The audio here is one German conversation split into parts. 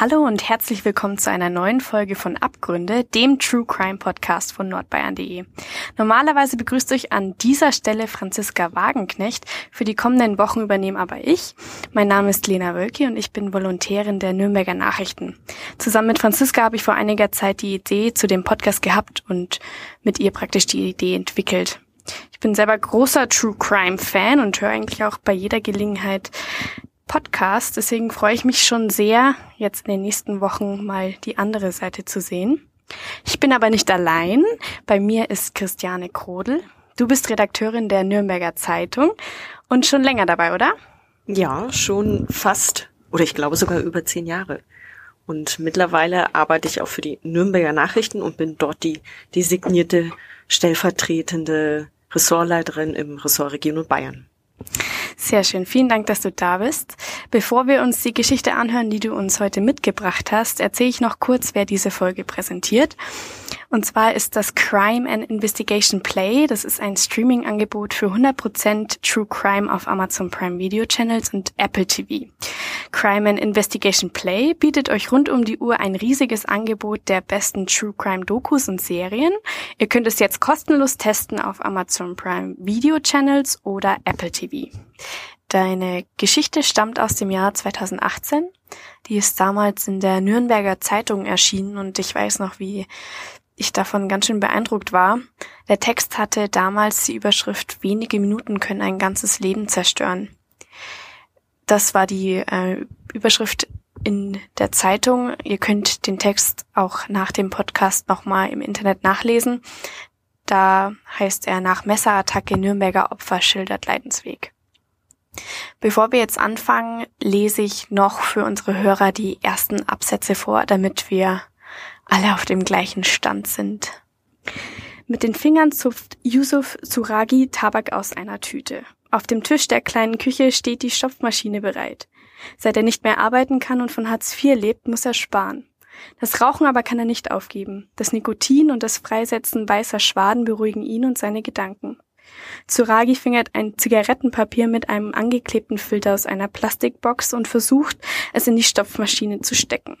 Hallo und herzlich willkommen zu einer neuen Folge von Abgründe, dem True Crime Podcast von nordbayern.de. Normalerweise begrüßt euch an dieser Stelle Franziska Wagenknecht. Für die kommenden Wochen übernehme aber ich. Mein Name ist Lena Wölki und ich bin Volontärin der Nürnberger Nachrichten. Zusammen mit Franziska habe ich vor einiger Zeit die Idee zu dem Podcast gehabt und mit ihr praktisch die Idee entwickelt. Ich bin selber großer True Crime Fan und höre eigentlich auch bei jeder Gelegenheit Podcast. Deswegen freue ich mich schon sehr, jetzt in den nächsten Wochen mal die andere Seite zu sehen. Ich bin aber nicht allein. Bei mir ist Christiane Krodel. Du bist Redakteurin der Nürnberger Zeitung und schon länger dabei, oder? Ja, schon fast oder ich glaube sogar über zehn Jahre. Und mittlerweile arbeite ich auch für die Nürnberger Nachrichten und bin dort die designierte stellvertretende Ressortleiterin im Ressort Region und Bayern. Sehr schön. Vielen Dank, dass du da bist. Bevor wir uns die Geschichte anhören, die du uns heute mitgebracht hast, erzähle ich noch kurz, wer diese Folge präsentiert. Und zwar ist das Crime and Investigation Play. Das ist ein Streaming-Angebot für 100% True Crime auf Amazon Prime Video Channels und Apple TV. Crime and Investigation Play bietet euch rund um die Uhr ein riesiges Angebot der besten True Crime Dokus und Serien. Ihr könnt es jetzt kostenlos testen auf Amazon Prime Video Channels oder Apple TV. Deine Geschichte stammt aus dem Jahr 2018. Die ist damals in der Nürnberger Zeitung erschienen und ich weiß noch, wie ich davon ganz schön beeindruckt war. Der Text hatte damals die Überschrift Wenige Minuten können ein ganzes Leben zerstören. Das war die äh, Überschrift in der Zeitung. Ihr könnt den Text auch nach dem Podcast nochmal im Internet nachlesen. Da heißt er nach Messerattacke Nürnberger Opfer schildert Leidensweg. Bevor wir jetzt anfangen, lese ich noch für unsere Hörer die ersten Absätze vor, damit wir alle auf dem gleichen Stand sind. Mit den Fingern zupft Yusuf Suragi Tabak aus einer Tüte. Auf dem Tisch der kleinen Küche steht die Stopfmaschine bereit. Seit er nicht mehr arbeiten kann und von Hartz IV lebt, muss er sparen. Das Rauchen aber kann er nicht aufgeben. Das Nikotin und das Freisetzen weißer Schwaden beruhigen ihn und seine Gedanken. Tsuragi fingert ein Zigarettenpapier mit einem angeklebten Filter aus einer Plastikbox und versucht, es in die Stopfmaschine zu stecken.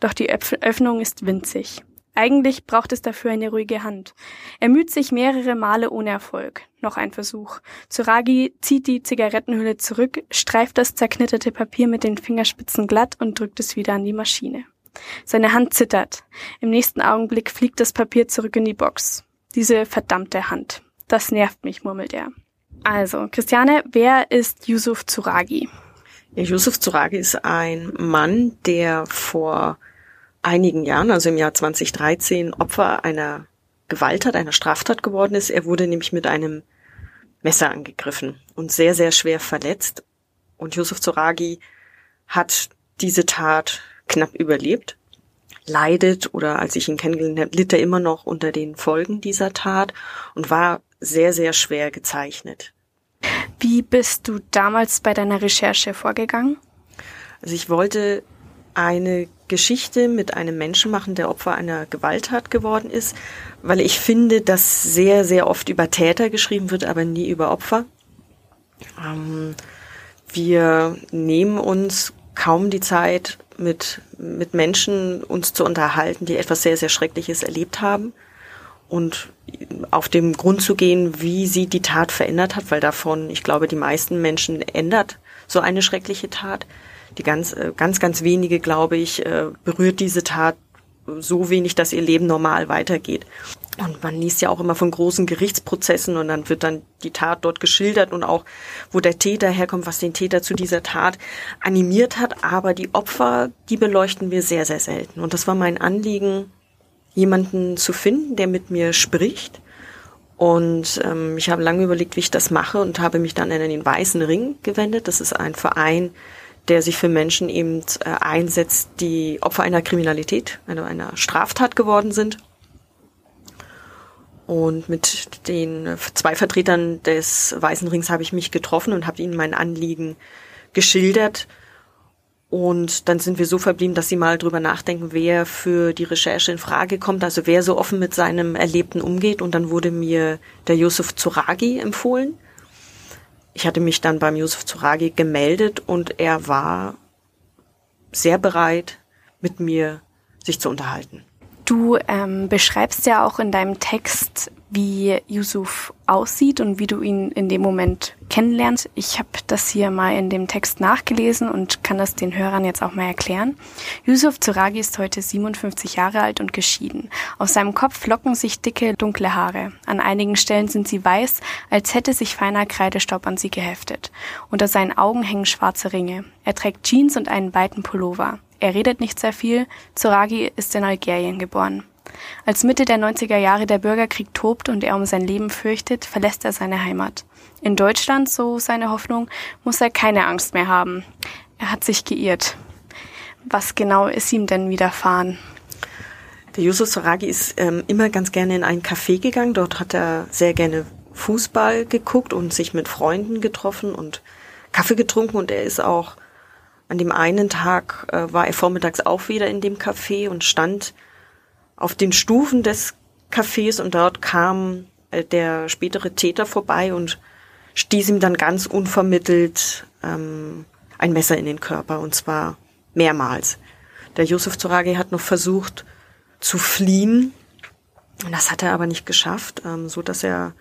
Doch die Öffnung ist winzig. Eigentlich braucht es dafür eine ruhige Hand. Er müht sich mehrere Male ohne Erfolg. Noch ein Versuch. Tsuragi zieht die Zigarettenhülle zurück, streift das zerknitterte Papier mit den Fingerspitzen glatt und drückt es wieder an die Maschine. Seine Hand zittert. Im nächsten Augenblick fliegt das Papier zurück in die Box. Diese verdammte Hand. Das nervt mich, murmelt er. Also, Christiane, wer ist Yusuf Tsuragi? Yusuf Tsuragi ist ein Mann, der vor einigen Jahren, also im Jahr 2013, Opfer einer Gewalttat, einer Straftat geworden ist. Er wurde nämlich mit einem Messer angegriffen und sehr, sehr schwer verletzt. Und Yusuf Tsuragi hat diese Tat knapp überlebt, leidet oder als ich ihn kennengelernt habe, litt er immer noch unter den Folgen dieser Tat und war sehr, sehr schwer gezeichnet. Wie bist du damals bei deiner Recherche vorgegangen? Also ich wollte eine Geschichte mit einem Menschen machen, der Opfer einer Gewalttat geworden ist, weil ich finde, dass sehr, sehr oft über Täter geschrieben wird, aber nie über Opfer. Ähm, wir nehmen uns kaum die Zeit, mit, mit Menschen uns zu unterhalten, die etwas sehr, sehr Schreckliches erlebt haben und auf dem Grund zu gehen, wie sie die Tat verändert hat, weil davon, ich glaube, die meisten Menschen ändert so eine schreckliche Tat. Die ganz, äh, ganz, ganz wenige, glaube ich, äh, berührt diese Tat so wenig, dass ihr Leben normal weitergeht. Und man liest ja auch immer von großen Gerichtsprozessen und dann wird dann die Tat dort geschildert und auch, wo der Täter herkommt, was den Täter zu dieser Tat animiert hat. Aber die Opfer, die beleuchten wir sehr, sehr selten. Und das war mein Anliegen, jemanden zu finden, der mit mir spricht. Und ähm, ich habe lange überlegt, wie ich das mache und habe mich dann an den Weißen Ring gewendet. Das ist ein Verein, der sich für Menschen eben äh, einsetzt, die Opfer einer Kriminalität, einer, einer Straftat geworden sind. Und mit den zwei Vertretern des Weißen Rings habe ich mich getroffen und habe ihnen mein Anliegen geschildert. Und dann sind wir so verblieben, dass sie mal drüber nachdenken, wer für die Recherche in Frage kommt, also wer so offen mit seinem Erlebten umgeht. Und dann wurde mir der Yusuf Zuragi empfohlen. Ich hatte mich dann beim Yusuf Zuragi gemeldet und er war sehr bereit, mit mir sich zu unterhalten. Du ähm, beschreibst ja auch in deinem Text, wie Yusuf aussieht und wie du ihn in dem Moment kennenlernst. Ich habe das hier mal in dem Text nachgelesen und kann das den Hörern jetzt auch mal erklären. Yusuf Zuragi ist heute 57 Jahre alt und geschieden. Auf seinem Kopf locken sich dicke, dunkle Haare. An einigen Stellen sind sie weiß, als hätte sich feiner Kreidestaub an sie geheftet. Unter seinen Augen hängen schwarze Ringe. Er trägt Jeans und einen weiten Pullover. Er redet nicht sehr viel. Zoragi ist in Algerien geboren. Als Mitte der 90er Jahre der Bürgerkrieg tobt und er um sein Leben fürchtet, verlässt er seine Heimat. In Deutschland, so seine Hoffnung, muss er keine Angst mehr haben. Er hat sich geirrt. Was genau ist ihm denn widerfahren? Der Yusuf Soragi ist ähm, immer ganz gerne in ein Café gegangen. Dort hat er sehr gerne Fußball geguckt und sich mit Freunden getroffen und Kaffee getrunken und er ist auch an dem einen Tag äh, war er vormittags auch wieder in dem Café und stand auf den Stufen des Cafés und dort kam äh, der spätere Täter vorbei und stieß ihm dann ganz unvermittelt ähm, ein Messer in den Körper und zwar mehrmals. Der Josef Zoragi hat noch versucht zu fliehen. Das hat er aber nicht geschafft, ähm, so dass er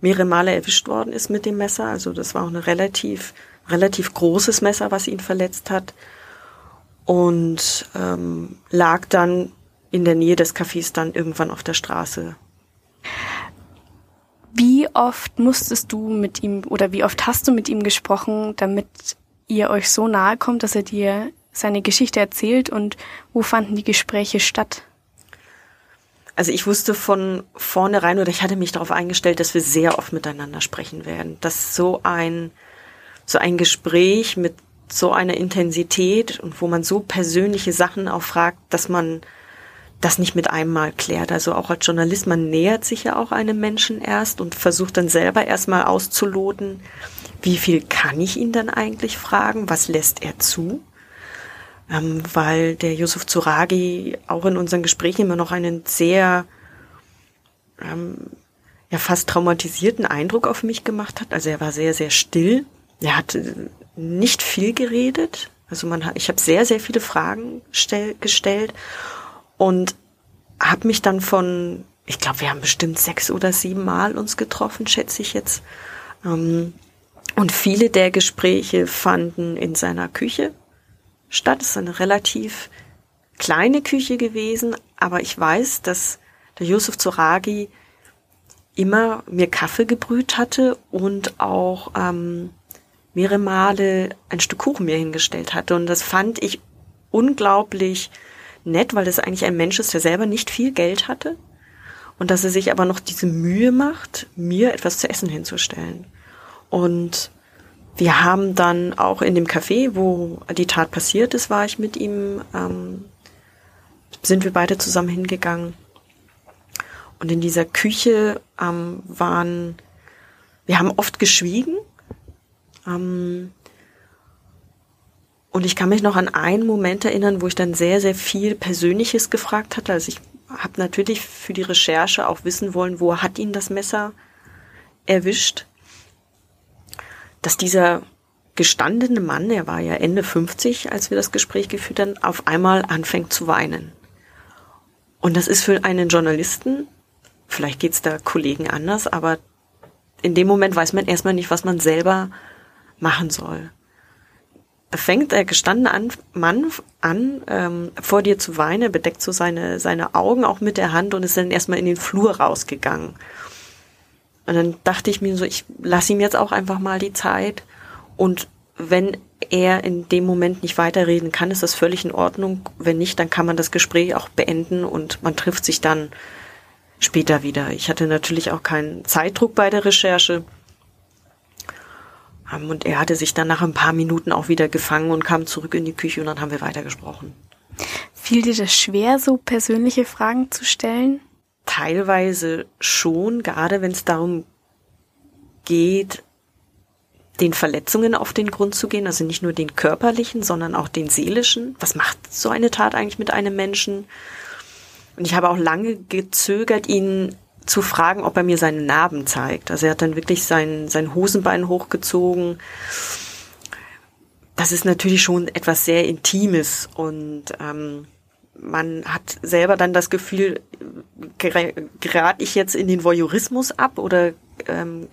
mehrere Male erwischt worden ist mit dem Messer. Also das war auch eine relativ relativ großes Messer, was ihn verletzt hat und ähm, lag dann in der Nähe des Cafés dann irgendwann auf der Straße. Wie oft musstest du mit ihm oder wie oft hast du mit ihm gesprochen, damit ihr euch so nahe kommt, dass er dir seine Geschichte erzählt und wo fanden die Gespräche statt? Also ich wusste von vornherein oder ich hatte mich darauf eingestellt, dass wir sehr oft miteinander sprechen werden, dass so ein so ein Gespräch mit so einer Intensität und wo man so persönliche Sachen auch fragt, dass man das nicht mit einem Mal klärt. Also auch als Journalist, man nähert sich ja auch einem Menschen erst und versucht dann selber erstmal auszuloten, wie viel kann ich ihn dann eigentlich fragen, was lässt er zu? Ähm, weil der Yusuf Zuragi auch in unseren Gesprächen immer noch einen sehr ähm, ja fast traumatisierten Eindruck auf mich gemacht hat. Also er war sehr, sehr still er hat nicht viel geredet. Also man hat, ich habe sehr, sehr viele Fragen stell, gestellt und habe mich dann von, ich glaube, wir haben bestimmt sechs oder sieben Mal uns getroffen, schätze ich jetzt. Ähm, und viele der Gespräche fanden in seiner Küche statt. Es ist eine relativ kleine Küche gewesen, aber ich weiß, dass der Yusuf Zoragi immer mir Kaffee gebrüht hatte und auch ähm, mehrere Male ein Stück Kuchen mir hingestellt hatte. Und das fand ich unglaublich nett, weil das eigentlich ein Mensch ist, der selber nicht viel Geld hatte. Und dass er sich aber noch diese Mühe macht, mir etwas zu essen hinzustellen. Und wir haben dann auch in dem Café, wo die Tat passiert ist, war ich mit ihm, ähm, sind wir beide zusammen hingegangen. Und in dieser Küche ähm, waren, wir haben oft geschwiegen, ähm, und ich kann mich noch an einen Moment erinnern, wo ich dann sehr, sehr viel Persönliches gefragt hatte. Also ich habe natürlich für die Recherche auch wissen wollen, wo hat ihn das Messer erwischt. Dass dieser gestandene Mann, er war ja Ende 50, als wir das Gespräch geführt haben, auf einmal anfängt zu weinen. Und das ist für einen Journalisten, vielleicht geht's da Kollegen anders, aber in dem Moment weiß man erstmal nicht, was man selber machen soll. Fängt der gestandene Mann an, ähm, vor dir zu weinen, bedeckt so seine, seine Augen auch mit der Hand und ist dann erstmal in den Flur rausgegangen. Und dann dachte ich mir so, ich lasse ihm jetzt auch einfach mal die Zeit. Und wenn er in dem Moment nicht weiterreden kann, ist das völlig in Ordnung. Wenn nicht, dann kann man das Gespräch auch beenden und man trifft sich dann später wieder. Ich hatte natürlich auch keinen Zeitdruck bei der Recherche. Und er hatte sich dann nach ein paar Minuten auch wieder gefangen und kam zurück in die Küche und dann haben wir weitergesprochen. Fiel dir das schwer, so persönliche Fragen zu stellen? Teilweise schon, gerade wenn es darum geht, den Verletzungen auf den Grund zu gehen, also nicht nur den körperlichen, sondern auch den seelischen. Was macht so eine Tat eigentlich mit einem Menschen? Und ich habe auch lange gezögert, ihn zu fragen, ob er mir seine Narben zeigt. Also er hat dann wirklich sein, sein Hosenbein hochgezogen. Das ist natürlich schon etwas sehr Intimes und ähm, man hat selber dann das Gefühl, gerate ich jetzt in den Voyeurismus ab oder ähm,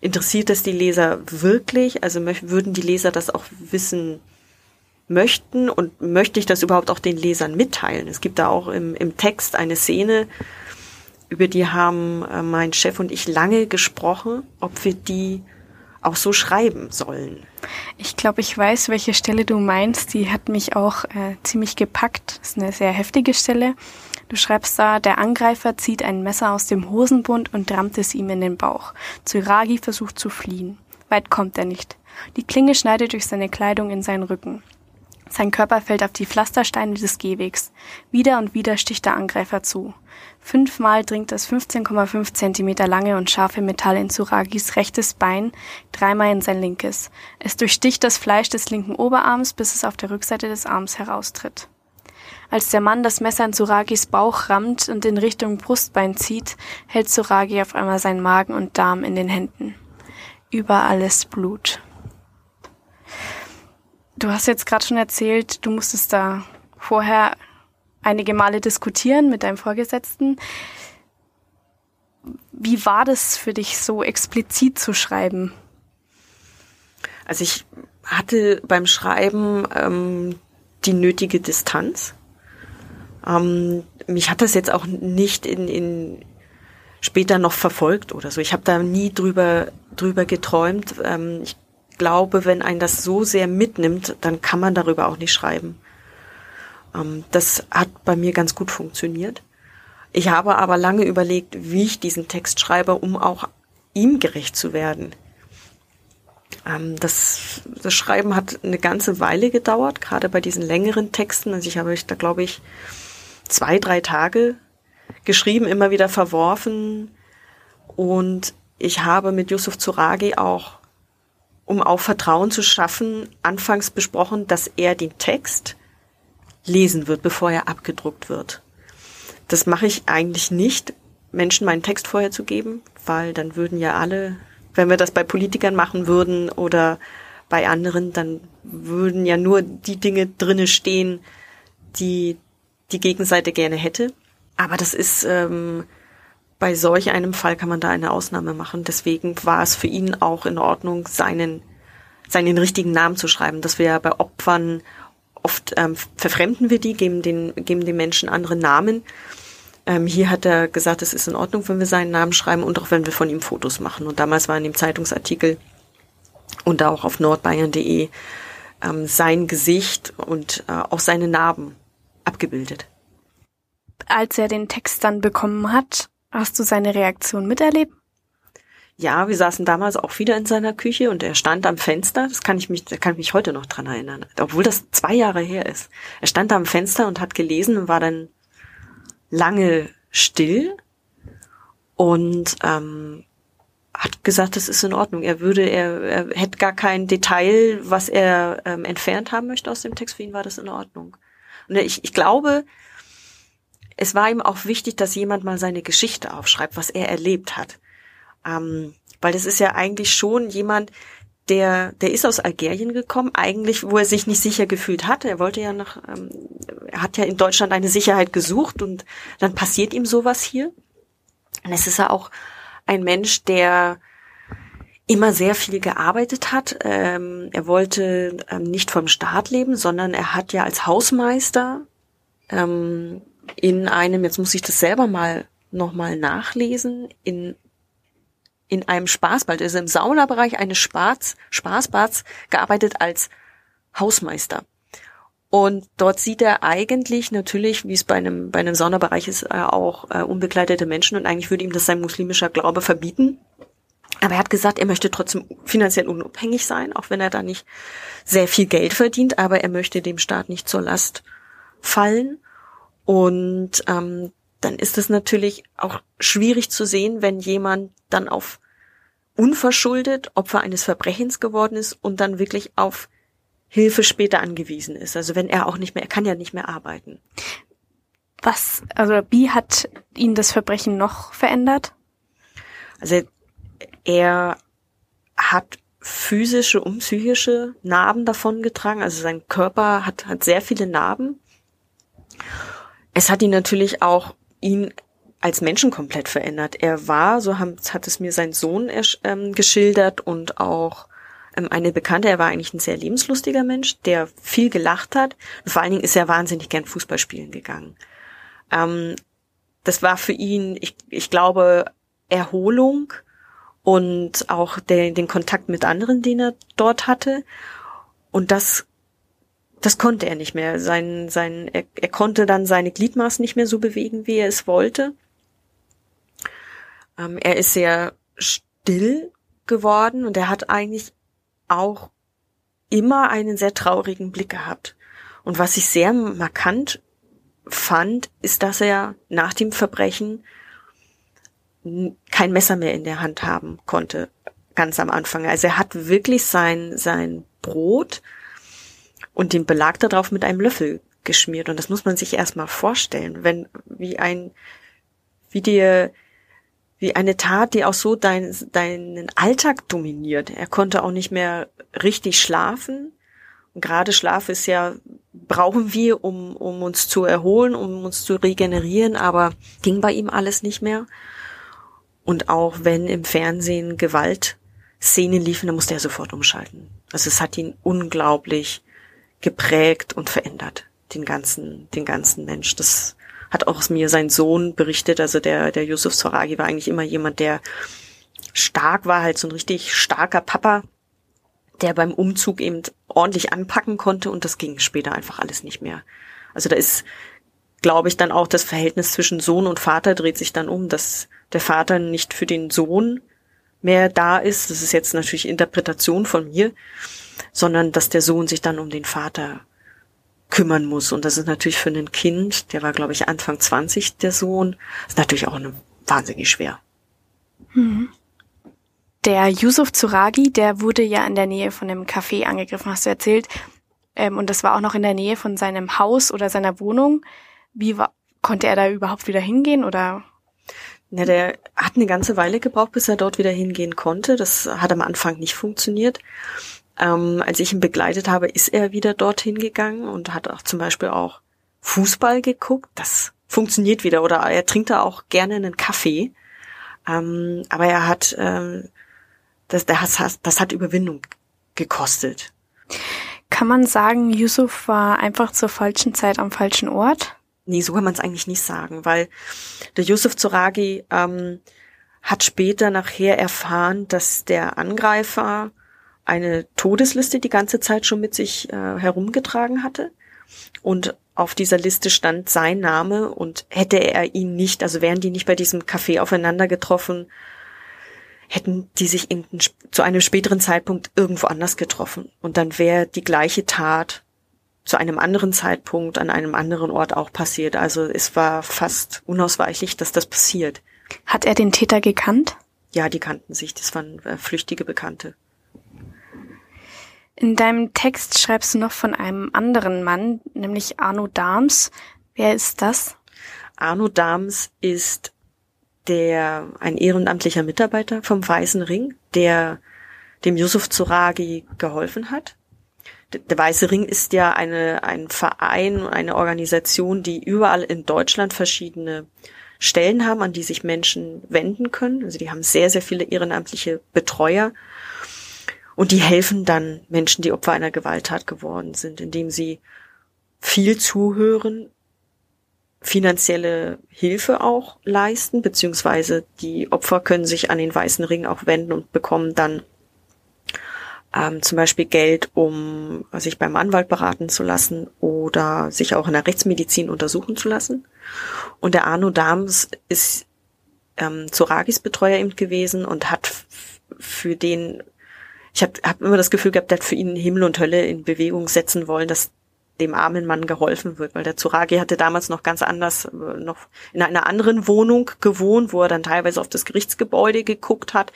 interessiert das die Leser wirklich? Also würden die Leser das auch wissen möchten und möchte ich das überhaupt auch den Lesern mitteilen? Es gibt da auch im, im Text eine Szene, über die haben äh, mein Chef und ich lange gesprochen, ob wir die auch so schreiben sollen. Ich glaube, ich weiß, welche Stelle du meinst. Die hat mich auch äh, ziemlich gepackt. Das ist eine sehr heftige Stelle. Du schreibst da, der Angreifer zieht ein Messer aus dem Hosenbund und rammt es ihm in den Bauch. Tsuragi versucht zu fliehen. Weit kommt er nicht. Die Klinge schneidet durch seine Kleidung in seinen Rücken. Sein Körper fällt auf die Pflastersteine des Gehwegs. Wieder und wieder sticht der Angreifer zu. Fünfmal dringt das 15,5 Zentimeter lange und scharfe Metall in Suragis rechtes Bein, dreimal in sein linkes. Es durchsticht das Fleisch des linken Oberarms, bis es auf der Rückseite des Arms heraustritt. Als der Mann das Messer in Suragis Bauch rammt und in Richtung Brustbein zieht, hält Suragi auf einmal seinen Magen und Darm in den Händen. Überall ist Blut. Du hast jetzt gerade schon erzählt, du musstest da vorher einige Male diskutieren mit deinem Vorgesetzten. Wie war das für dich, so explizit zu schreiben? Also ich hatte beim Schreiben ähm, die nötige Distanz. Ähm, mich hat das jetzt auch nicht in, in später noch verfolgt oder so. Ich habe da nie drüber drüber geträumt. Ähm, ich glaube, wenn ein das so sehr mitnimmt, dann kann man darüber auch nicht schreiben. Ähm, das hat bei mir ganz gut funktioniert. Ich habe aber lange überlegt, wie ich diesen Text schreibe, um auch ihm gerecht zu werden. Ähm, das, das Schreiben hat eine ganze Weile gedauert, gerade bei diesen längeren Texten. Also ich habe da, glaube ich, zwei, drei Tage geschrieben, immer wieder verworfen. Und ich habe mit Yusuf Zuragi auch um auch Vertrauen zu schaffen, anfangs besprochen, dass er den Text lesen wird, bevor er abgedruckt wird. Das mache ich eigentlich nicht, Menschen meinen Text vorher zu geben, weil dann würden ja alle, wenn wir das bei Politikern machen würden oder bei anderen, dann würden ja nur die Dinge drinne stehen, die die Gegenseite gerne hätte. Aber das ist ähm, bei solch einem Fall kann man da eine Ausnahme machen. Deswegen war es für ihn auch in Ordnung, seinen, seinen richtigen Namen zu schreiben. Das wir bei Opfern oft ähm, verfremden wir die, geben den, geben den Menschen andere Namen. Ähm, hier hat er gesagt, es ist in Ordnung, wenn wir seinen Namen schreiben und auch wenn wir von ihm Fotos machen. Und damals war in dem Zeitungsartikel und auch auf nordbayern.de ähm, sein Gesicht und äh, auch seine Narben abgebildet. Als er den Text dann bekommen hat, Hast du seine Reaktion miterlebt? Ja, wir saßen damals auch wieder in seiner Küche und er stand am Fenster. Das kann ich mich, da kann ich mich heute noch dran erinnern, obwohl das zwei Jahre her ist. Er stand am Fenster und hat gelesen und war dann lange still und ähm, hat gesagt, das ist in Ordnung. Er würde, er, er hätte gar kein Detail, was er ähm, entfernt haben möchte aus dem Text. Für ihn war das in Ordnung. Und ich, ich glaube, es war ihm auch wichtig, dass jemand mal seine Geschichte aufschreibt, was er erlebt hat. Ähm, weil das ist ja eigentlich schon jemand, der, der ist aus Algerien gekommen, eigentlich, wo er sich nicht sicher gefühlt hatte. Er wollte ja nach, ähm, er hat ja in Deutschland eine Sicherheit gesucht und dann passiert ihm sowas hier. Und es ist ja auch ein Mensch, der immer sehr viel gearbeitet hat. Ähm, er wollte ähm, nicht vom Staat leben, sondern er hat ja als Hausmeister ähm, in einem, jetzt muss ich das selber mal nochmal nachlesen, in, in einem Spaßbad, also im Saunabereich eines Spaß, Spaßbads gearbeitet als Hausmeister. Und dort sieht er eigentlich natürlich, wie es bei einem, bei einem Saunabereich ist, äh, auch äh, unbegleitete Menschen und eigentlich würde ihm das sein muslimischer Glaube verbieten. Aber er hat gesagt, er möchte trotzdem finanziell unabhängig sein, auch wenn er da nicht sehr viel Geld verdient, aber er möchte dem Staat nicht zur Last fallen. Und ähm, dann ist es natürlich auch schwierig zu sehen, wenn jemand dann auf unverschuldet Opfer eines Verbrechens geworden ist und dann wirklich auf Hilfe später angewiesen ist. Also wenn er auch nicht mehr, er kann ja nicht mehr arbeiten. Was, also wie hat ihn das Verbrechen noch verändert? Also er hat physische und psychische Narben davongetragen. Also sein Körper hat, hat sehr viele Narben. Es hat ihn natürlich auch ihn als Menschen komplett verändert. Er war, so hat es mir sein Sohn ähm, geschildert und auch ähm, eine Bekannte, er war eigentlich ein sehr lebenslustiger Mensch, der viel gelacht hat. Und vor allen Dingen ist er wahnsinnig gern Fußball spielen gegangen. Ähm, das war für ihn, ich, ich glaube, Erholung und auch den, den Kontakt mit anderen, den er dort hatte. Und das, das konnte er nicht mehr. Sein, sein, er, er konnte dann seine Gliedmaßen nicht mehr so bewegen, wie er es wollte. Ähm, er ist sehr still geworden und er hat eigentlich auch immer einen sehr traurigen Blick gehabt. Und was ich sehr markant fand, ist, dass er nach dem Verbrechen kein Messer mehr in der Hand haben konnte, ganz am Anfang. Also er hat wirklich sein, sein Brot und den Belag darauf mit einem Löffel geschmiert. Und das muss man sich erstmal vorstellen, wenn, wie ein, wie dir, wie eine Tat, die auch so dein, deinen Alltag dominiert. Er konnte auch nicht mehr richtig schlafen. Und gerade Schlaf ist ja, brauchen wir, um, um uns zu erholen, um uns zu regenerieren, aber ging bei ihm alles nicht mehr. Und auch wenn im Fernsehen Gewaltszenen liefen, dann musste er sofort umschalten. Also es hat ihn unglaublich geprägt und verändert, den ganzen, den ganzen Mensch. Das hat auch mir sein Sohn berichtet. Also der, der Yusuf Soragi war eigentlich immer jemand, der stark war, halt so ein richtig starker Papa, der beim Umzug eben ordentlich anpacken konnte und das ging später einfach alles nicht mehr. Also da ist, glaube ich, dann auch das Verhältnis zwischen Sohn und Vater dreht sich dann um, dass der Vater nicht für den Sohn mehr da ist, das ist jetzt natürlich Interpretation von mir, sondern dass der Sohn sich dann um den Vater kümmern muss. Und das ist natürlich für ein Kind, der war, glaube ich, Anfang 20, der Sohn, ist natürlich auch eine, wahnsinnig schwer. Mhm. Der Yusuf Zuragi, der wurde ja in der Nähe von einem Café angegriffen, hast du erzählt. Ähm, und das war auch noch in der Nähe von seinem Haus oder seiner Wohnung. Wie war, konnte er da überhaupt wieder hingehen oder ja, der hat eine ganze Weile gebraucht, bis er dort wieder hingehen konnte. Das hat am Anfang nicht funktioniert. Ähm, als ich ihn begleitet habe, ist er wieder dorthin gegangen und hat auch zum Beispiel auch Fußball geguckt. Das funktioniert wieder. Oder er trinkt da auch gerne einen Kaffee. Ähm, aber er hat, ähm, das, das, das hat Überwindung gekostet. Kann man sagen, Yusuf war einfach zur falschen Zeit am falschen Ort? Nee, so kann man es eigentlich nicht sagen, weil der Yusuf Zoragi ähm, hat später nachher erfahren, dass der Angreifer eine Todesliste die ganze Zeit schon mit sich äh, herumgetragen hatte. Und auf dieser Liste stand sein Name und hätte er ihn nicht, also wären die nicht bei diesem Café aufeinander getroffen, hätten die sich in, zu einem späteren Zeitpunkt irgendwo anders getroffen. Und dann wäre die gleiche Tat zu einem anderen Zeitpunkt an einem anderen Ort auch passiert. Also es war fast unausweichlich, dass das passiert. Hat er den Täter gekannt? Ja, die kannten sich. Das waren äh, flüchtige Bekannte. In deinem Text schreibst du noch von einem anderen Mann, nämlich Arno Dahms. Wer ist das? Arno Dahms ist der, ein ehrenamtlicher Mitarbeiter vom Weißen Ring, der dem Yusuf Zuragi geholfen hat der Weiße Ring ist ja eine, ein Verein, eine Organisation, die überall in Deutschland verschiedene Stellen haben, an die sich Menschen wenden können. Also die haben sehr, sehr viele ehrenamtliche Betreuer. Und die helfen dann Menschen, die Opfer einer Gewalttat geworden sind, indem sie viel zuhören, finanzielle Hilfe auch leisten, beziehungsweise die Opfer können sich an den Weißen Ring auch wenden und bekommen dann ähm, zum Beispiel Geld, um sich beim Anwalt beraten zu lassen oder sich auch in der Rechtsmedizin untersuchen zu lassen. Und der Arno Dahms ist ähm, Zoragis Betreuer eben gewesen und hat für den, ich habe hab immer das Gefühl gehabt, der hat für ihn Himmel und Hölle in Bewegung setzen wollen, dass dem armen Mann geholfen wird, weil der Zoragi hatte damals noch ganz anders, äh, noch in einer anderen Wohnung gewohnt, wo er dann teilweise auf das Gerichtsgebäude geguckt hat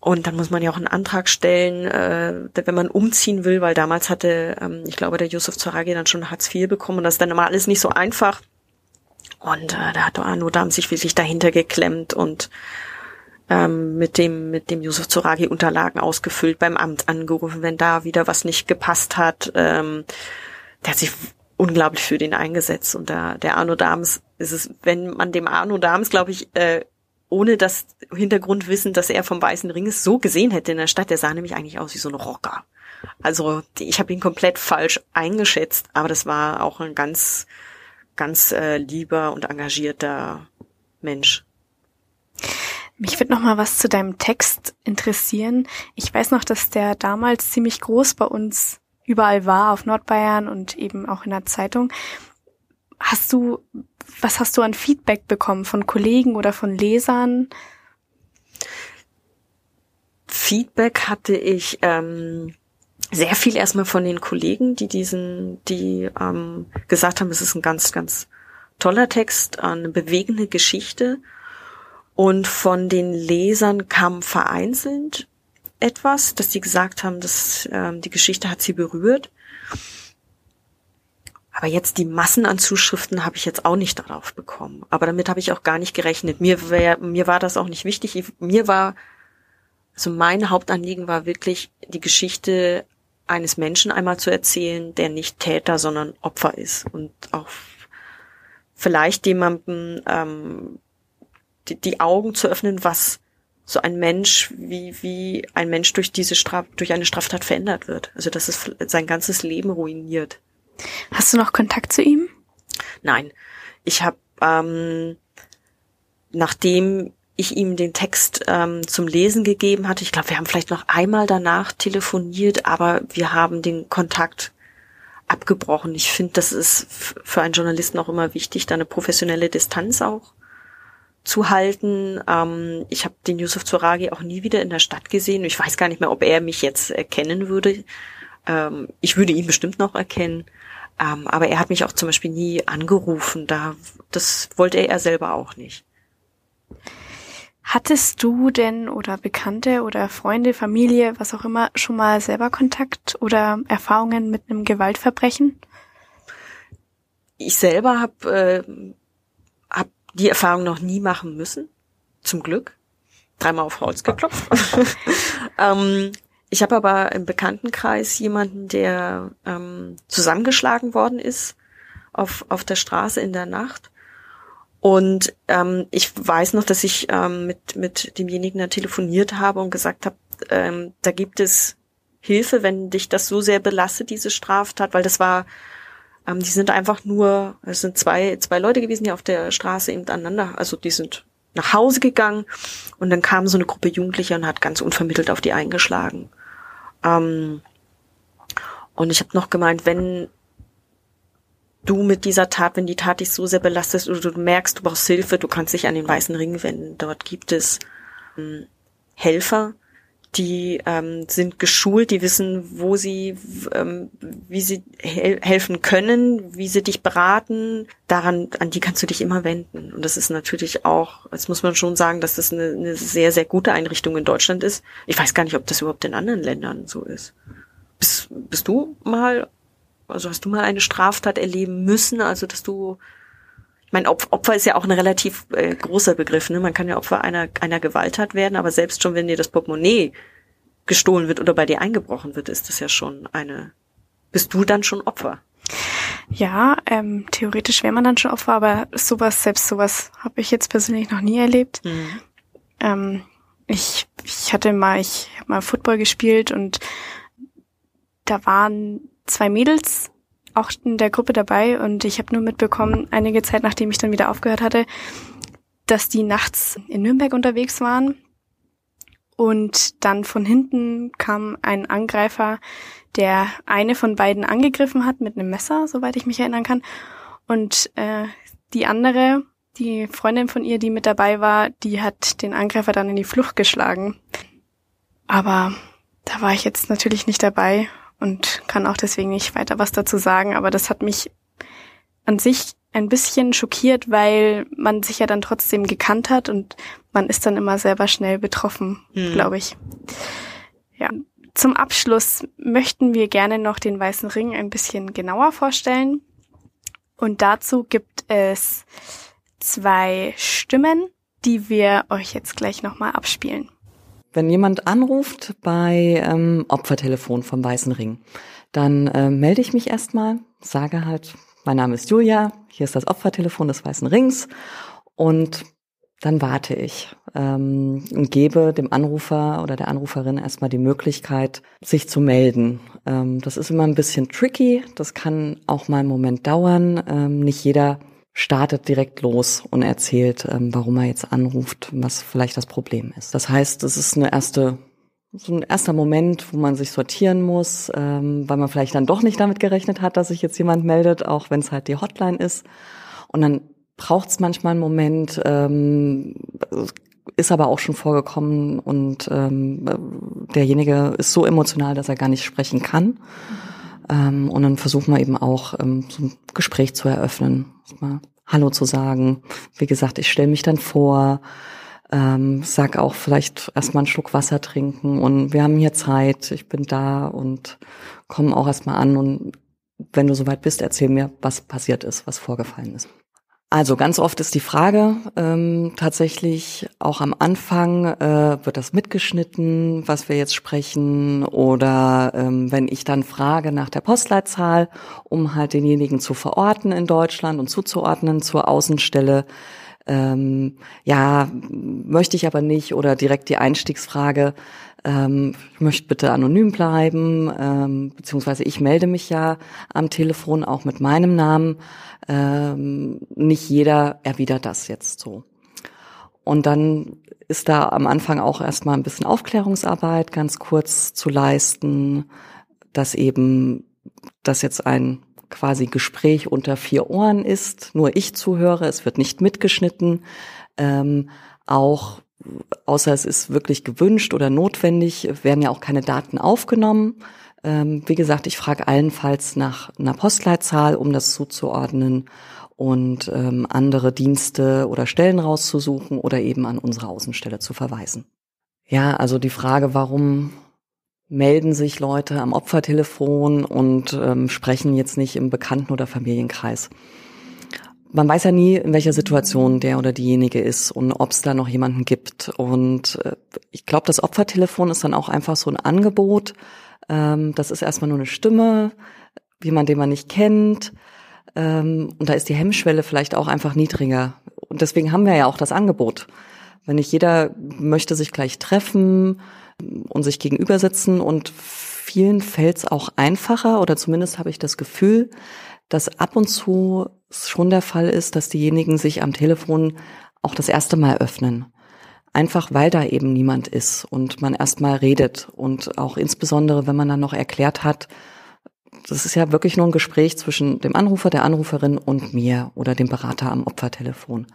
Und dann muss man ja auch einen Antrag stellen, äh, wenn man umziehen will, weil damals hatte, ähm, ich glaube, der Yusuf Zoragi dann schon Hartz IV bekommen und das ist dann immer alles nicht so einfach. Und äh, da hat Arno Dahm sich wirklich dahinter geklemmt und ähm, mit dem mit dem Yusuf Zoragi Unterlagen ausgefüllt, beim Amt angerufen, wenn da wieder was nicht gepasst hat. Ähm, der hat sich unglaublich für den eingesetzt und da der Arno Dahms ist es, wenn man dem Arno Dahms, glaube ich, äh, ohne das Hintergrundwissen, dass er vom Weißen Ring ist, so gesehen hätte in der Stadt, der sah nämlich eigentlich aus wie so ein Rocker. Also ich habe ihn komplett falsch eingeschätzt, aber das war auch ein ganz, ganz äh, lieber und engagierter Mensch. Mich würde noch mal was zu deinem Text interessieren. Ich weiß noch, dass der damals ziemlich groß bei uns überall war, auf Nordbayern und eben auch in der Zeitung. Hast du was hast du an Feedback bekommen von Kollegen oder von Lesern? Feedback hatte ich ähm, sehr viel erstmal von den Kollegen, die diesen, die ähm, gesagt haben, es ist ein ganz, ganz toller Text, eine bewegende Geschichte. Und von den Lesern kam vereinzelt etwas, dass sie gesagt haben, dass ähm, die Geschichte hat sie berührt. Aber jetzt die Massen an Zuschriften habe ich jetzt auch nicht darauf bekommen. Aber damit habe ich auch gar nicht gerechnet. Mir, wär, mir war das auch nicht wichtig. Ich, mir war, also mein Hauptanliegen war wirklich, die Geschichte eines Menschen einmal zu erzählen, der nicht Täter, sondern Opfer ist. Und auch vielleicht jemandem ähm, die, die Augen zu öffnen, was so ein Mensch, wie, wie ein Mensch durch diese Straf, durch eine Straftat verändert wird. Also dass es sein ganzes Leben ruiniert. Hast du noch Kontakt zu ihm? Nein. Ich habe, ähm, nachdem ich ihm den Text ähm, zum Lesen gegeben hatte, ich glaube, wir haben vielleicht noch einmal danach telefoniert, aber wir haben den Kontakt abgebrochen. Ich finde, das ist für einen Journalisten auch immer wichtig, da eine professionelle Distanz auch zu halten. Ähm, ich habe den Yusuf Zoragi auch nie wieder in der Stadt gesehen. Ich weiß gar nicht mehr, ob er mich jetzt erkennen würde. Ähm, ich würde ihn bestimmt noch erkennen. Ähm, aber er hat mich auch zum Beispiel nie angerufen. Da, das wollte er selber auch nicht. Hattest du denn oder Bekannte oder Freunde, Familie, was auch immer, schon mal selber Kontakt oder Erfahrungen mit einem Gewaltverbrechen? Ich selber habe äh, die Erfahrung noch nie machen müssen, zum Glück. Dreimal auf Holz geklopft. ähm, ich habe aber im Bekanntenkreis jemanden, der ähm, zusammengeschlagen worden ist auf, auf der Straße in der Nacht. Und ähm, ich weiß noch, dass ich ähm, mit, mit demjenigen da telefoniert habe und gesagt habe, ähm, da gibt es Hilfe, wenn dich das so sehr belastet, diese Straftat, weil das war, ähm, die sind einfach nur, es sind zwei, zwei Leute gewesen, die auf der Straße eben aneinander, also die sind nach Hause gegangen und dann kam so eine Gruppe Jugendlicher und hat ganz unvermittelt auf die eingeschlagen. Ähm, und ich habe noch gemeint, wenn du mit dieser Tat, wenn die Tat dich so sehr belastet oder du merkst, du brauchst Hilfe, du kannst dich an den Weißen Ring wenden. Dort gibt es ähm, Helfer, die ähm, sind geschult, die wissen, wo sie, ähm, wie sie hel helfen können, wie sie dich beraten. Daran, an die kannst du dich immer wenden. Und das ist natürlich auch, jetzt muss man schon sagen, dass das eine, eine sehr, sehr gute Einrichtung in Deutschland ist. Ich weiß gar nicht, ob das überhaupt in anderen Ländern so ist. Bist, bist du mal, also hast du mal eine Straftat erleben müssen, also dass du ich meine, Opfer ist ja auch ein relativ äh, großer Begriff. Ne? Man kann ja Opfer einer, einer Gewalttat werden, aber selbst schon, wenn dir das Portemonnaie gestohlen wird oder bei dir eingebrochen wird, ist das ja schon eine. Bist du dann schon Opfer? Ja, ähm, theoretisch wäre man dann schon Opfer, aber sowas, selbst sowas habe ich jetzt persönlich noch nie erlebt. Mhm. Ähm, ich, ich hatte mal, ich habe mal Football gespielt und da waren zwei Mädels auch in der Gruppe dabei und ich habe nur mitbekommen, einige Zeit nachdem ich dann wieder aufgehört hatte, dass die nachts in Nürnberg unterwegs waren und dann von hinten kam ein Angreifer, der eine von beiden angegriffen hat mit einem Messer, soweit ich mich erinnern kann. Und äh, die andere, die Freundin von ihr, die mit dabei war, die hat den Angreifer dann in die Flucht geschlagen. Aber da war ich jetzt natürlich nicht dabei und kann auch deswegen nicht weiter was dazu sagen. Aber das hat mich an sich ein bisschen schockiert, weil man sich ja dann trotzdem gekannt hat und man ist dann immer selber schnell betroffen, hm. glaube ich. Ja. Zum Abschluss möchten wir gerne noch den Weißen Ring ein bisschen genauer vorstellen. Und dazu gibt es zwei Stimmen, die wir euch jetzt gleich nochmal abspielen. Wenn jemand anruft bei ähm, Opfertelefon vom Weißen Ring, dann äh, melde ich mich erstmal, sage halt, mein Name ist Julia, hier ist das Opfertelefon des Weißen Rings und dann warte ich ähm, und gebe dem Anrufer oder der Anruferin erstmal die Möglichkeit, sich zu melden. Ähm, das ist immer ein bisschen tricky, das kann auch mal einen Moment dauern. Ähm, nicht jeder startet direkt los und erzählt, ähm, warum er jetzt anruft, was vielleicht das Problem ist. Das heißt, es ist eine erste so ein erster Moment, wo man sich sortieren muss, ähm, weil man vielleicht dann doch nicht damit gerechnet hat, dass sich jetzt jemand meldet, auch wenn es halt die Hotline ist. Und dann braucht es manchmal einen Moment, ähm, ist aber auch schon vorgekommen und ähm, derjenige ist so emotional, dass er gar nicht sprechen kann. Ähm, und dann versuchen wir eben auch ähm, so ein Gespräch zu eröffnen, mal Hallo zu sagen. Wie gesagt, ich stelle mich dann vor, ähm, sag auch vielleicht erstmal einen Schluck Wasser trinken und wir haben hier Zeit, ich bin da und kommen auch erstmal an und wenn du soweit bist, erzähl mir, was passiert ist, was vorgefallen ist. Also ganz oft ist die Frage ähm, tatsächlich auch am Anfang, äh, wird das mitgeschnitten, was wir jetzt sprechen? Oder ähm, wenn ich dann frage nach der Postleitzahl, um halt denjenigen zu verorten in Deutschland und zuzuordnen zur Außenstelle, ähm, ja, möchte ich aber nicht. Oder direkt die Einstiegsfrage, ähm, ich möchte bitte anonym bleiben, ähm, beziehungsweise ich melde mich ja am Telefon auch mit meinem Namen. Ähm, nicht jeder erwidert das jetzt so. Und dann ist da am Anfang auch erstmal ein bisschen Aufklärungsarbeit ganz kurz zu leisten, dass eben das jetzt ein quasi Gespräch unter vier Ohren ist, nur ich zuhöre, es wird nicht mitgeschnitten, ähm, auch außer es ist wirklich gewünscht oder notwendig, werden ja auch keine Daten aufgenommen. Ähm, wie gesagt, ich frage allenfalls nach einer Postleitzahl, um das zuzuordnen und ähm, andere Dienste oder Stellen rauszusuchen oder eben an unsere Außenstelle zu verweisen. Ja, also die Frage, warum melden sich Leute am Opfertelefon und ähm, sprechen jetzt nicht im Bekannten- oder Familienkreis man weiß ja nie, in welcher Situation der oder diejenige ist und ob es da noch jemanden gibt. Und äh, ich glaube, das Opfertelefon ist dann auch einfach so ein Angebot. Ähm, das ist erstmal nur eine Stimme, jemand, den man nicht kennt. Ähm, und da ist die Hemmschwelle vielleicht auch einfach niedriger. Und deswegen haben wir ja auch das Angebot. Wenn nicht jeder möchte sich gleich treffen und sich gegenüber sitzen und vielen fällt es auch einfacher oder zumindest habe ich das Gefühl, dass ab und zu schon der Fall ist, dass diejenigen sich am Telefon auch das erste Mal öffnen. Einfach weil da eben niemand ist und man erstmal redet und auch insbesondere, wenn man dann noch erklärt hat, das ist ja wirklich nur ein Gespräch zwischen dem Anrufer, der Anruferin und mir oder dem Berater am Opfertelefon.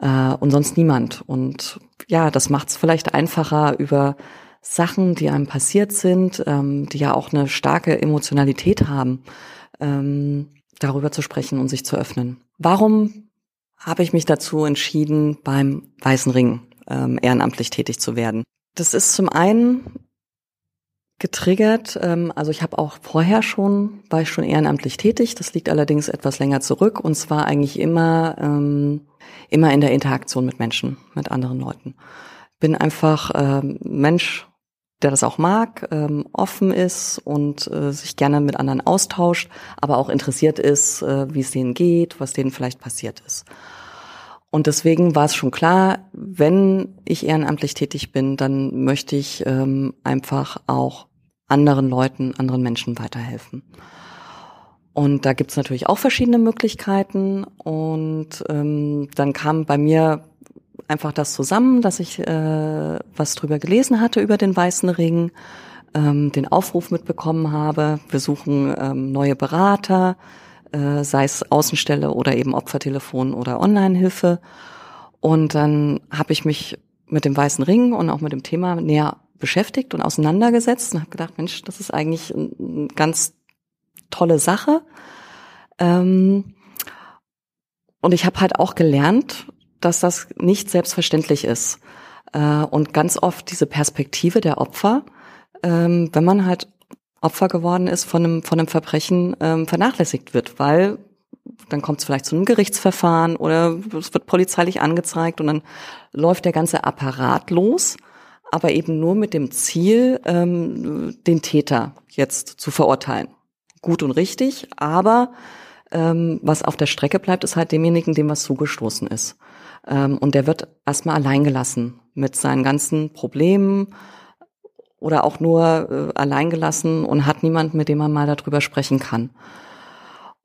Äh, und sonst niemand. Und ja, das macht es vielleicht einfacher über Sachen, die einem passiert sind, ähm, die ja auch eine starke Emotionalität haben, ähm, darüber zu sprechen und sich zu öffnen. Warum habe ich mich dazu entschieden, beim Weißen Ring ähm, ehrenamtlich tätig zu werden? Das ist zum einen getriggert. Ähm, also ich habe auch vorher schon, war ich schon ehrenamtlich tätig. Das liegt allerdings etwas länger zurück und zwar eigentlich immer, ähm, immer in der Interaktion mit Menschen, mit anderen Leuten. Bin einfach ähm, Mensch der das auch mag, ähm, offen ist und äh, sich gerne mit anderen austauscht, aber auch interessiert ist, äh, wie es denen geht, was denen vielleicht passiert ist. Und deswegen war es schon klar, wenn ich ehrenamtlich tätig bin, dann möchte ich ähm, einfach auch anderen Leuten, anderen Menschen weiterhelfen. Und da gibt's natürlich auch verschiedene Möglichkeiten. Und ähm, dann kam bei mir einfach das zusammen, dass ich äh, was drüber gelesen hatte über den Weißen Ring, ähm, den Aufruf mitbekommen habe. Wir suchen ähm, neue Berater, äh, sei es Außenstelle oder eben Opfertelefon oder Online-Hilfe. Und dann habe ich mich mit dem Weißen Ring und auch mit dem Thema näher beschäftigt und auseinandergesetzt und habe gedacht, Mensch, das ist eigentlich eine ganz tolle Sache. Ähm, und ich habe halt auch gelernt, dass das nicht selbstverständlich ist. Äh, und ganz oft diese Perspektive der Opfer, ähm, wenn man halt Opfer geworden ist von einem, von einem Verbrechen, ähm, vernachlässigt wird, weil dann kommt es vielleicht zu einem Gerichtsverfahren oder es wird polizeilich angezeigt und dann läuft der ganze Apparat los, aber eben nur mit dem Ziel, ähm, den Täter jetzt zu verurteilen. Gut und richtig, aber ähm, was auf der Strecke bleibt, ist halt demjenigen, dem was zugestoßen ist. Ähm, und der wird erstmal allein gelassen mit seinen ganzen Problemen oder auch nur äh, allein gelassen und hat niemanden, mit dem man mal darüber sprechen kann.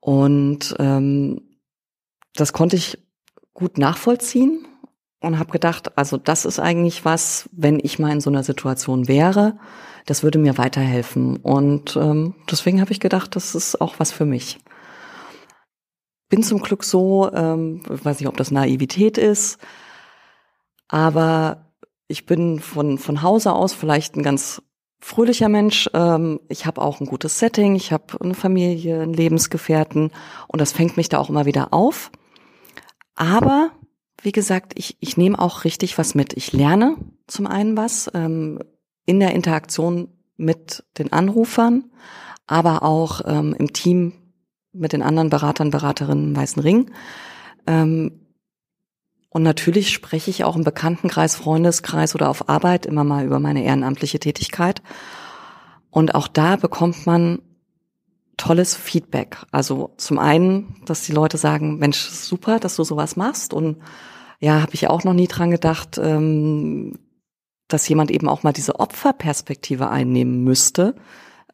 Und ähm, das konnte ich gut nachvollziehen und habe gedacht, also das ist eigentlich was, wenn ich mal in so einer Situation wäre, das würde mir weiterhelfen. Und ähm, deswegen habe ich gedacht, das ist auch was für mich. Bin zum Glück so, ähm, weiß nicht, ob das Naivität ist, aber ich bin von, von Hause aus vielleicht ein ganz fröhlicher Mensch. Ähm, ich habe auch ein gutes Setting, ich habe eine Familie, einen Lebensgefährten und das fängt mich da auch immer wieder auf. Aber wie gesagt, ich, ich nehme auch richtig was mit. Ich lerne zum einen was ähm, in der Interaktion mit den Anrufern, aber auch ähm, im Team mit den anderen Beratern, Beraterinnen im Weißen Ring. Ähm, und natürlich spreche ich auch im Bekanntenkreis, Freundeskreis oder auf Arbeit immer mal über meine ehrenamtliche Tätigkeit. Und auch da bekommt man tolles Feedback. Also zum einen, dass die Leute sagen, Mensch, super, dass du sowas machst. Und ja, habe ich auch noch nie dran gedacht, ähm, dass jemand eben auch mal diese Opferperspektive einnehmen müsste,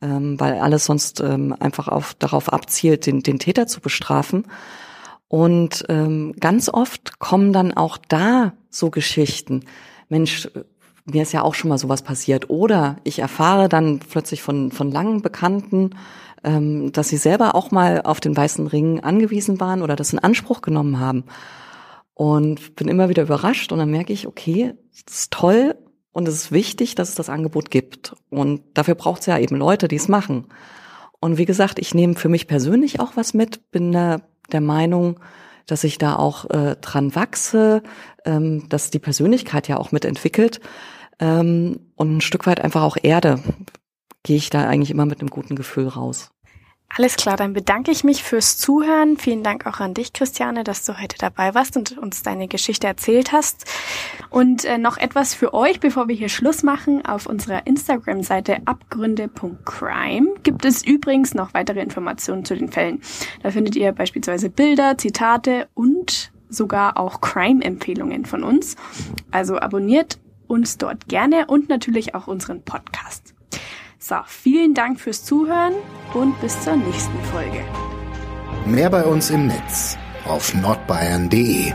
ähm, weil alles sonst ähm, einfach auf, darauf abzielt, den, den Täter zu bestrafen. Und ähm, ganz oft kommen dann auch da so Geschichten. Mensch, mir ist ja auch schon mal sowas passiert. Oder ich erfahre dann plötzlich von, von langen Bekannten, ähm, dass sie selber auch mal auf den weißen Ring angewiesen waren oder das in Anspruch genommen haben. Und bin immer wieder überrascht und dann merke ich, okay, das ist toll und es ist wichtig, dass es das Angebot gibt. Und dafür braucht es ja eben Leute, die es machen. Und wie gesagt, ich nehme für mich persönlich auch was mit, bin da der Meinung, dass ich da auch äh, dran wachse, ähm, dass die Persönlichkeit ja auch mitentwickelt ähm, und ein Stück weit einfach auch Erde. Gehe ich da eigentlich immer mit einem guten Gefühl raus. Alles klar, dann bedanke ich mich fürs Zuhören. Vielen Dank auch an dich, Christiane, dass du heute dabei warst und uns deine Geschichte erzählt hast. Und äh, noch etwas für euch, bevor wir hier Schluss machen. Auf unserer Instagram-Seite abgründe.crime gibt es übrigens noch weitere Informationen zu den Fällen. Da findet ihr beispielsweise Bilder, Zitate und sogar auch Crime-Empfehlungen von uns. Also abonniert uns dort gerne und natürlich auch unseren Podcast. So, vielen Dank fürs Zuhören und bis zur nächsten Folge. Mehr bei uns im Netz auf nordbayern.de